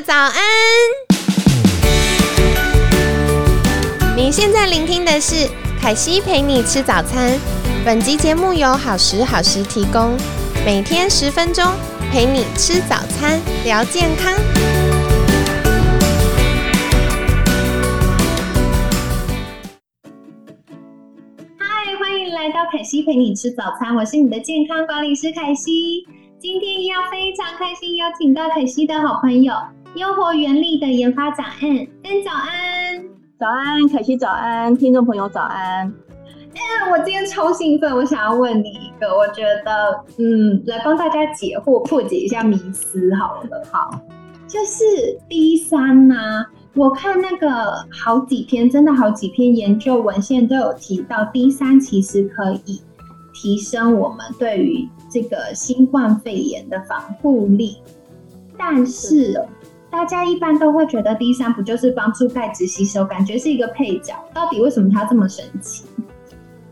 早安！你现在聆听的是凯西陪你吃早餐。本集节目由好时好食提供，每天十分钟陪你吃早餐，聊健康。嗨，欢迎来到凯西陪你吃早餐，我是你的健康管理师凯西。今天要非常开心，邀请到凯西的好朋友优活原力的研发长 N N 早安，早安，凯西早安，听众朋友早安。哎，我今天超兴奋，我想要问你一个，我觉得嗯，来帮大家解惑、破解一下迷思好了。好，就是 D 三呢，我看那个好几篇，真的好几篇研究文献都有提到，D 三其实可以提升我们对于这个新冠肺炎的防护力，但是大家一般都会觉得 D 三不就是帮助钙质吸收，感觉是一个配角，到底为什么它这么神奇？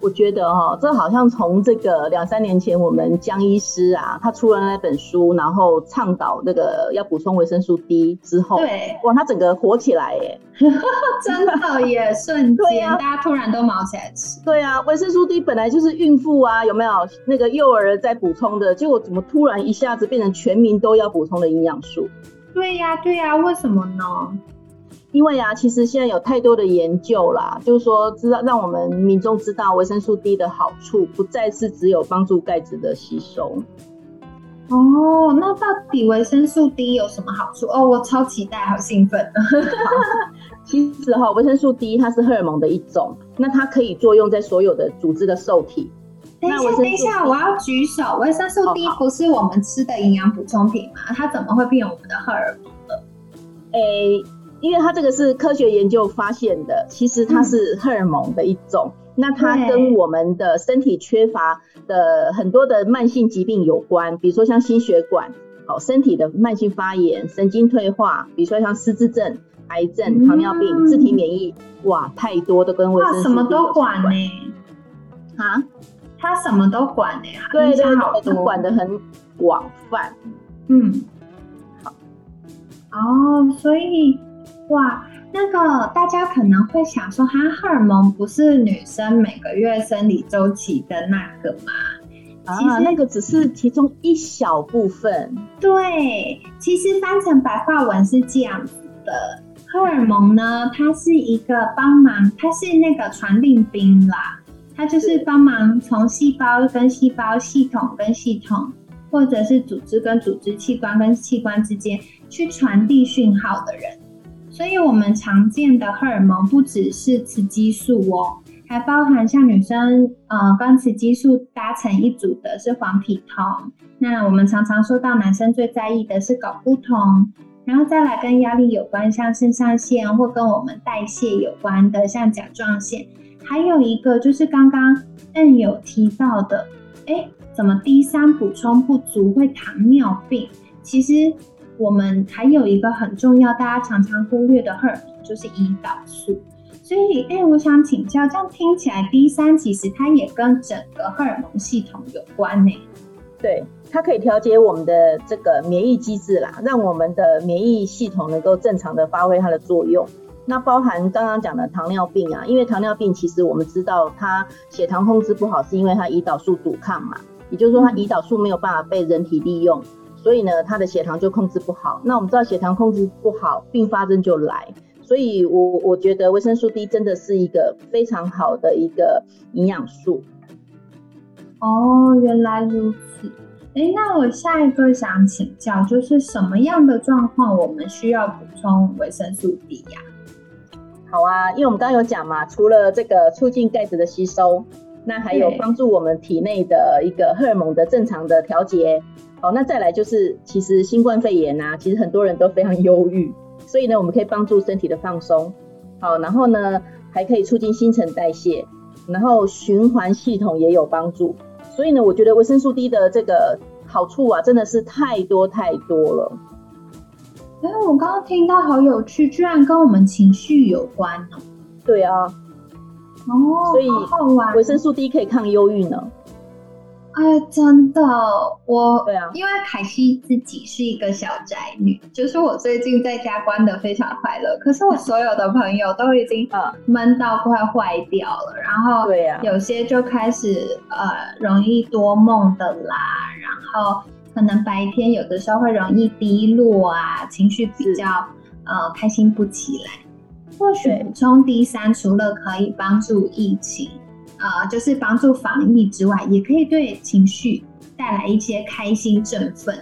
我觉得哈，这好像从这个两三年前，我们江医师啊，他出了那本书，然后倡导那个要补充维生素 D 之后，对，哇，他整个火起来耶，真的耶，瞬间大家突然都毛起来吃。对啊，维生素 D 本来就是孕妇啊，有没有那个幼儿在补充的，结果怎么突然一下子变成全民都要补充的营养素？对呀，对呀，为什么呢？因为啊，其实现在有太多的研究啦，就是说知道让我们民众知道维生素 D 的好处，不再是只有帮助钙质的吸收。哦，那到底维生素 D 有什么好处？哦，我超期待，好兴奋。其实哈，维生素 D 它是荷尔蒙的一种，那它可以作用在所有的组织的受体。等一下，等一下，我要举手。维生素 D 不是我们吃的营养补充品吗？它怎么会变我们的荷尔蒙了？诶，因为它这个是科学研究发现的，其实它是荷尔蒙的一种。那它跟我们的身体缺乏的很多的慢性疾病有关，比如说像心血管、哦身体的慢性发炎、神经退化，比如说像失智症、癌症、糖尿病、自体免疫，哇，太多都跟维生什么都管呢？啊，它什么都管呢？对对对，它管的很广泛。嗯，好，哦，所以哇。那个大家可能会想说，哈，荷尔蒙不是女生每个月生理周期的那个吗？啊，那个只是其中一小部分。对，其实翻成白话文是这样子的：荷尔蒙呢，它是一个帮忙，它是那个传令兵啦，它就是帮忙从细胞跟细胞、系统跟系统，或者是组织跟组织、器官跟器官之间去传递讯号的人。所以，我们常见的荷尔蒙不只是雌激素哦，还包含像女生呃跟雌激素搭成一组的是黄体酮。那我们常常说到男生最在意的是睾固酮，然后再来跟压力有关，像肾上腺或跟我们代谢有关的，像甲状腺。还有一个就是刚刚嗯有提到的，哎，怎么 D 三补充不足会糖尿病？其实。我们还有一个很重要，大家常常忽略的荷尔蒙就是胰岛素。所以，哎，我想请教，这样听起来 D 三其实它也跟整个荷尔蒙系统有关呢？对，它可以调节我们的这个免疫机制啦，让我们的免疫系统能够正常的发挥它的作用。那包含刚刚讲的糖尿病啊，因为糖尿病其实我们知道它血糖控制不好，是因为它胰岛素阻抗嘛，也就是说它胰岛素没有办法被人体利用。所以呢，它的血糖就控制不好。那我们知道血糖控制不好，并发症就来。所以，我我觉得维生素 D 真的是一个非常好的一个营养素。哦，原来如此。哎，那我下一个想请教，就是什么样的状况我们需要补充维生素 D 呀？好啊，因为我们刚刚有讲嘛，除了这个促进钙质的吸收，那还有帮助我们体内的一个荷尔蒙的正常的调节。好，那再来就是，其实新冠肺炎呐，其实很多人都非常忧郁，所以呢，我们可以帮助身体的放松。好，然后呢，还可以促进新陈代谢，然后循环系统也有帮助。所以呢，我觉得维生素 D 的这个好处啊，真的是太多太多了。哎，我刚刚听到好有趣，居然跟我们情绪有关呢。对啊。哦，所以维生素 D 可以抗忧郁呢。哎，真的，我对啊，因为凯西自己是一个小宅女，就是我最近在家关的非常快乐，可是我所有的朋友都已经啊，闷到快坏掉了，然后对呀、有些就开始呃容易多梦的啦，然后可能白天有的时候会容易低落啊，情绪比较呃开心不起来。或许对补充 D 三，除了可以帮助疫情，呃，就是帮助防疫之外，也可以对情绪带来一些开心振奋。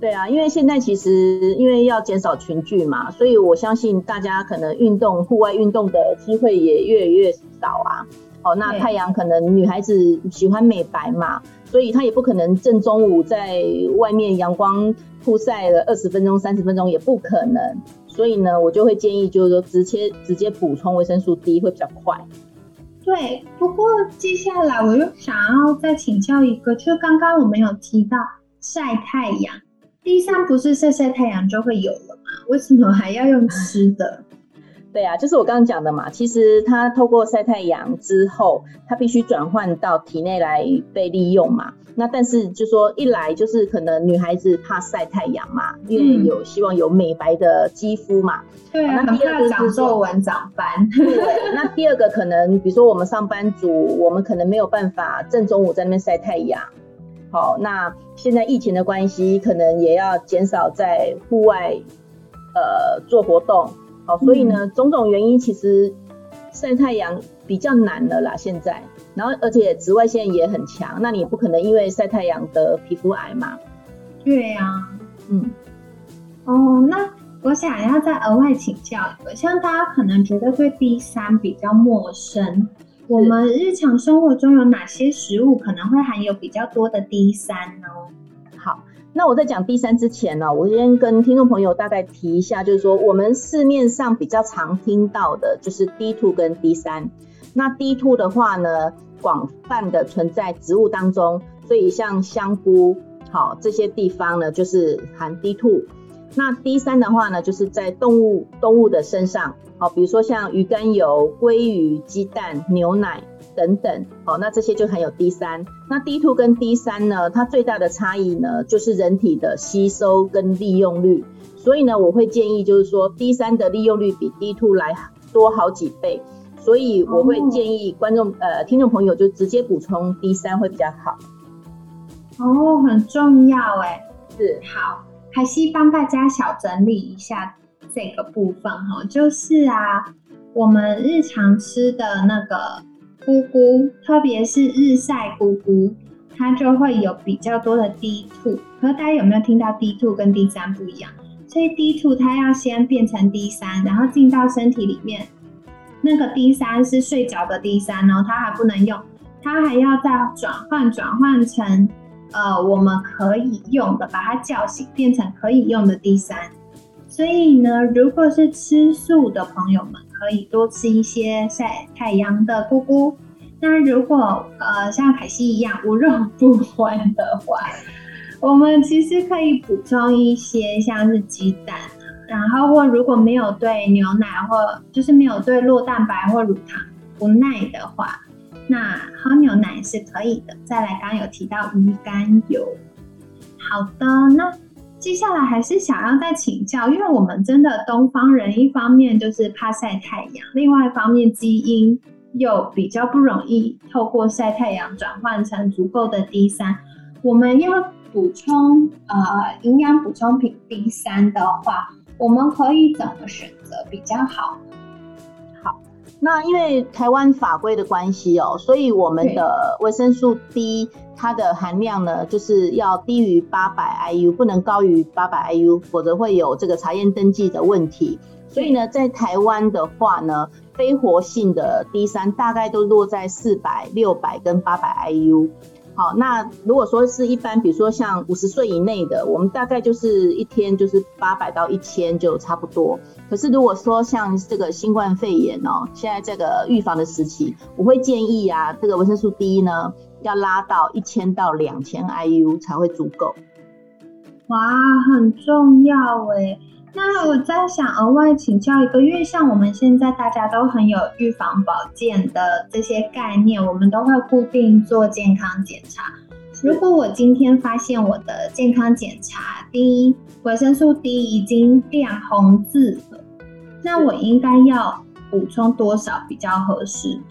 对啊，因为现在其实因为要减少群聚嘛，所以我相信大家可能运动、户外运动的机会也越来越少啊。哦，那太阳可能女孩子喜欢美白嘛，所以她也不可能正中午在外面阳光曝晒了二十分钟、三十分钟，也不可能。所以呢，我就会建议就是说直接直接补充维生素 D 会比较快。对，不过接下来我又想要再请教一个，就是刚刚我们有提到晒太阳地上不是晒晒太阳就会有了吗？为什么还要用吃的？对啊，就是我刚刚讲的嘛，其实它透过晒太阳之后，它必须转换到体内来被利用嘛。那但是就说一来就是可能女孩子怕晒太阳嘛，因为嗯有希望有美白的肌肤嘛。对啊，那第二个是长皱纹、长斑。对，那第二个可能比如说我们上班族，我们可能没有办法正中午在那边晒太阳。好，那现在疫情的关系，可能也要减少在户外呃做活动。好，所以呢，种种原因其实晒太阳比较难了啦，现在。然后而且紫外线也很强，那你不可能因为晒太阳得皮肤癌嘛。对啊，嗯，哦，那我想要再额外请教一个，像大家可能觉得对 D 三比较陌生，我们日常生活中有哪些食物可能会含有比较多的 D 三呢？那我在讲 D 三之前呢，我先跟听众朋友大概提一下，就是说我们市面上比较常听到的就是 D two 跟 D 三。那 D two 的话呢，广泛的存在植物当中，所以像香菇，好这些地方呢，就是含 D two。那 D 三的话呢，就是在动物动物的身上，好，比如说像鱼肝油、鲑鱼、鸡蛋、牛奶等等，好，那这些就含有 D 三。那 D two 跟 D 三呢，它最大的差异呢，就是人体的吸收跟利用率。所以呢，我会建议就是说，D 三的利用率比 D two 来多好几倍。所以我会建议观众、呃听众朋友就直接补充 D 三会比较好。哦，很重要哎。是，好，海西帮大家小整理一下这个部分哈，就是啊，我们日常吃的那个咕咕，特别是日晒咕咕，它就会有比较多的 D two。可是大家有没有听到 D two 跟 D 三不一样？所以 D two 它要先变成 D 三，然后进到身体里面。那个 D 三是睡着的 D 三哦，它还不能用，它还要再转换转换成呃我们可以用的，把它叫醒变成可以用的 D 三。所以呢，如果是吃素的朋友们，可以多吃一些晒太阳的菇菇。那如果呃像凯西一样无肉不欢的话，我们其实可以补充一些像是鸡蛋。然后或如果没有对牛奶或就是没有对酪蛋白或乳糖不耐的话，那喝牛奶是可以的。再来，刚刚有提到鱼肝油。好的，那接下来还是想要再请教，因为我们真的东方人，一方面就是怕晒太阳，另外一方面基因又比较不容易透过晒太阳转换成足够的 D 三。我们要补充呃营养补充品 D 三的话。我们可以怎么选择比较好？好，那因为台湾法规的关系哦，所以我们的维生素 D 它的含量呢，就是要低于八百 IU，不能高于八百 IU，否则会有这个查验登记的问题。所以呢，在台湾的话呢，非活性的 D 三大概都落在四百、六百跟八百 IU。好，那如果说是一般，比如说像五十岁以内的，我们大概就是一天就是八百到一千就差不多。可是如果说像这个新冠肺炎哦，现在这个预防的时期，我会建议啊，这个维生素 D 呢要拉到一千到两千 IU 才会足够。哇，很重要哎。那我在想额外请教一个，因为像我们现在大家都很有预防保健的这些概念，我们都会固定做健康检查。如果我今天发现我的健康检查第一维生素 D 已经变红字了，那我应该要补充多少比较合适呢？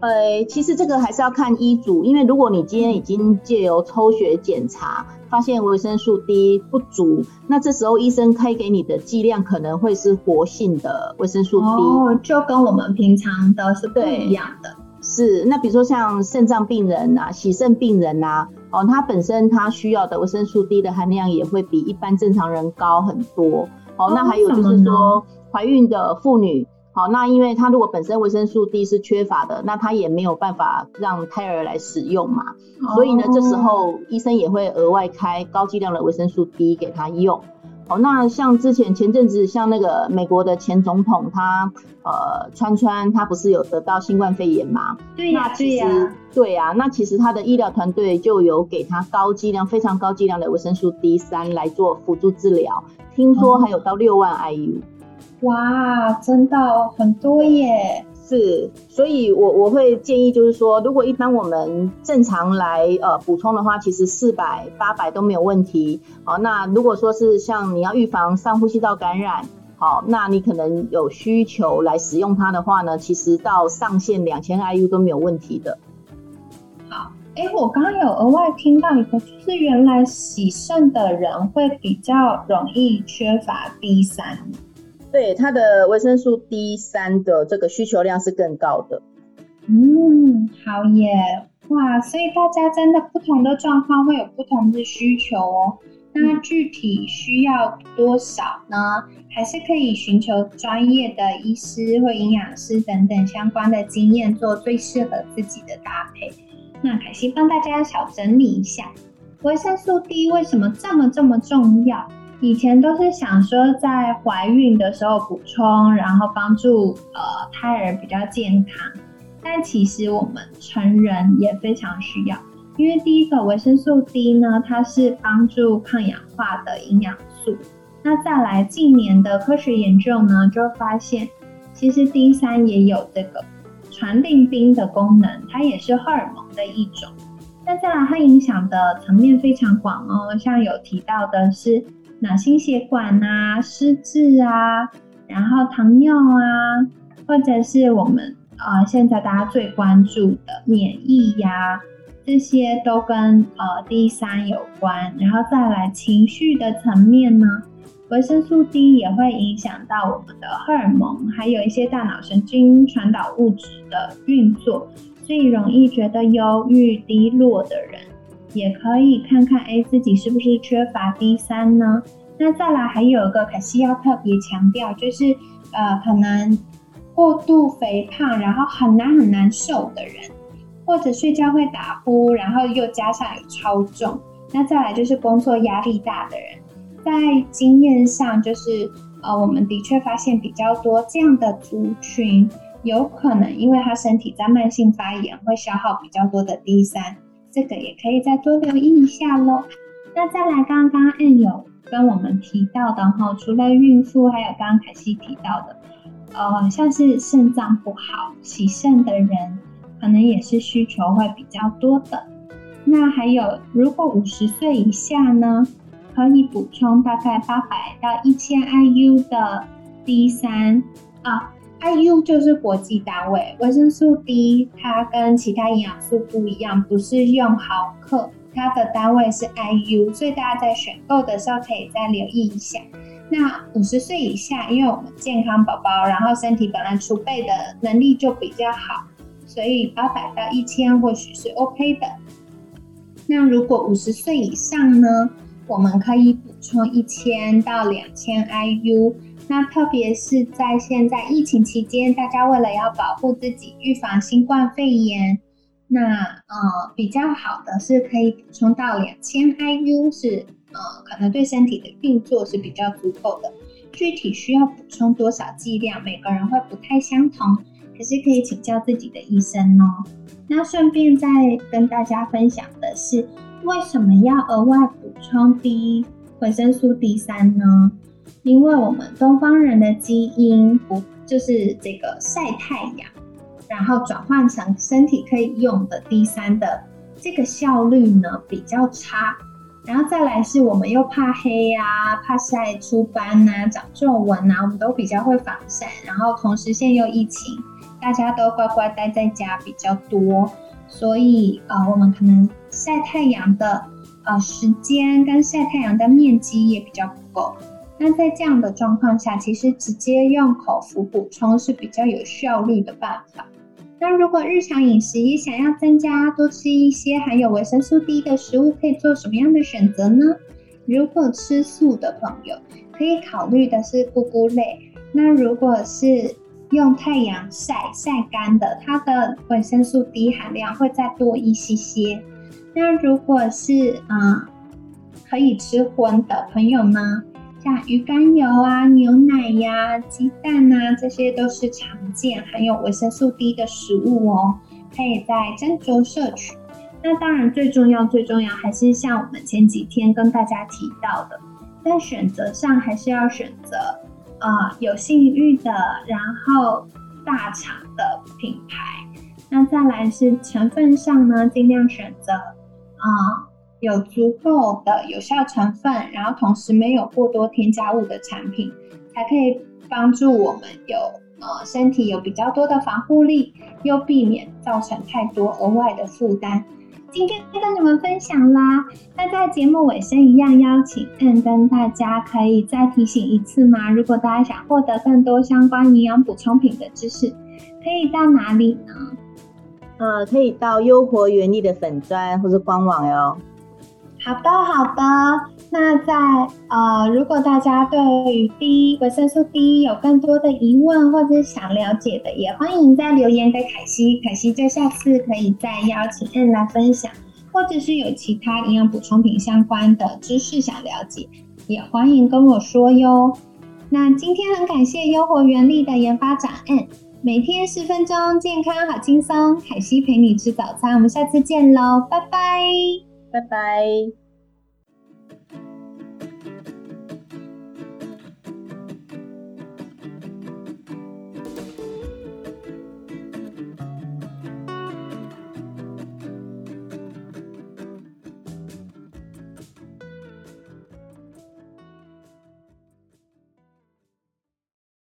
呃，其实这个还是要看医嘱，因为如果你今天已经借由抽血检查发现维生素 D 不足，那这时候医生开给你的剂量可能会是活性的维生素 D，哦，就跟我们平常的是不一样的。是，那比如说像肾脏病人啊、洗肾病人啊，哦，他本身他需要的维生素 D 的含量也会比一般正常人高很多。哦，那还有就是说怀孕的妇女。好，那因为它如果本身维生素 D 是缺乏的，那它也没有办法让胎儿来使用嘛，所以呢，这时候医生也会额外开高剂量的维生素 D 给他用。好，那像之前前阵子，像那个美国的前总统他呃川川，他不是有得到新冠肺炎吗？对呀，对呀，对呀，那其实他的医疗团队就有给他高剂量、非常高剂量的维生素 D 三来做辅助治疗，听说还有到六万 IU。哇，真的很多耶！是，所以我我会建议，就是说，如果一般我们正常来呃补充的话，其实四百、八百都没有问题。好，那如果说是像你要预防上呼吸道感染，好，那你可能有需求来使用它的话呢，其实到上限两千 IU 都没有问题的。好，哎，我刚刚有额外听到一个，就是原来洗肾的人会比较容易缺乏 D 三。对它的维生素 D 三的这个需求量是更高的。嗯，好耶，哇，所以大家真的不同的状况会有不同的需求哦。那具体需要多少呢？还是可以寻求专业的医师或营养师等等相关的经验，做最适合自己的搭配。那凯西帮大家小整理一下，维生素 D 为什么这么这么重要？以前都是想说在怀孕的时候补充，然后帮助呃胎儿比较健康。但其实我们成人也非常需要，因为第一个维生素 D 呢，它是帮助抗氧化的营养素。那再来近年的科学研究呢，就发现其实 D 三也有这个传令兵的功能，它也是荷尔蒙的一种。那再来它影响的层面非常广哦，像有提到的是。脑心血管啊，失智啊，然后糖尿啊，或者是我们呃现在大家最关注的免疫呀，这些都跟呃 D 三有关。然后再来情绪的层面呢，维生素 D 也会影响到我们的荷尔蒙，还有一些大脑神经传导物质的运作，所以容易觉得忧郁低落的人。也可以看看，哎，自己是不是缺乏 D 三呢？那再来还有一个，可是要特别强调，就是呃，可能过度肥胖，然后很难很难瘦的人，或者睡觉会打呼，然后又加上有超重。那再来就是工作压力大的人，在经验上，就是呃，我们的确发现比较多这样的族群，有可能因为他身体在慢性发炎，会消耗比较多的 D 三。这个也可以再多留意一下喽。那再来，刚刚 N 有跟我们提到的哈，除了孕妇，还有刚刚凯西提到的，呃，像是肾脏不好、洗肾的人，可能也是需求会比较多的。那还有，如果五十岁以下呢，可以补充大概八百到一千 IU 的 D 三啊。IU 就是国际单位，维生素 D 它跟其他营养素不一样，不是用毫克，它的单位是 IU，所以大家在选购的时候可以再留意一下。那五十岁以下，因为我们健康宝宝，然后身体本来储备的能力就比较好，所以八百到一千或许是 OK 的。那如果五十岁以上呢，我们可以补充一千到两千 IU。那特别是在现在疫情期间，大家为了要保护自己，预防新冠肺炎，那呃比较好的是可以补充到两千 IU，是呃可能对身体的运作是比较足够的。具体需要补充多少剂量，每个人会不太相同，可是可以请教自己的医生哦。那顺便再跟大家分享的是，为什么要额外补充 D 维生素 D 三呢？因为我们东方人的基因不就是这个晒太阳，然后转换成身体可以用的 D 三的这个效率呢比较差。然后再来是我们又怕黑呀，怕晒出斑呐、长皱纹呐，我们都比较会防晒。然后同时现在又疫情，大家都乖乖待在家比较多，所以呃，我们可能晒太阳的呃时间跟晒太阳的面积也比较不够。那在这样的状况下，其实直接用口服补充是比较有效率的办法。那如果日常饮食也想要增加，多吃一些含有维生素 D 的食物，可以做什么样的选择呢？如果吃素的朋友，可以考虑的是菇菇类。那如果是用太阳晒晒干的，它的维生素 D 含量会再多一些些。那如果是嗯可以吃荤的朋友呢？像鱼肝油啊、牛奶呀、鸡蛋啊，这些都是常见含有维生素 D 的食物哦，可以在斟酌摄取。那当然，最重要、最重要还是像我们前几天跟大家提到的，在选择上还是要选择呃有信誉的，然后大厂的品牌。那再来是成分上呢，尽量选择啊。有足够的有效成分，然后同时没有过多添加物的产品，才可以帮助我们有呃身体有比较多的防护力，又避免造成太多额外的负担。今天跟你们分享啦，那在节目尾声一样邀请嗯跟大家可以再提醒一次吗？如果大家想获得更多相关营养补充品的知识，可以到哪里呢？呃，可以到优活原力的粉砖或者官网哟。好的，好的。那在呃，如果大家对于 D 维生素 D 有更多的疑问或者想了解的，也欢迎在留言给凯西，凯西就下次可以再邀请 N 来分享，或者是有其他营养补充品相关的知识想了解，也欢迎跟我说哟。那今天很感谢优活原力的研发长 N，每天十分钟，健康好轻松，凯西陪你吃早餐，我们下次见喽，拜拜。拜拜。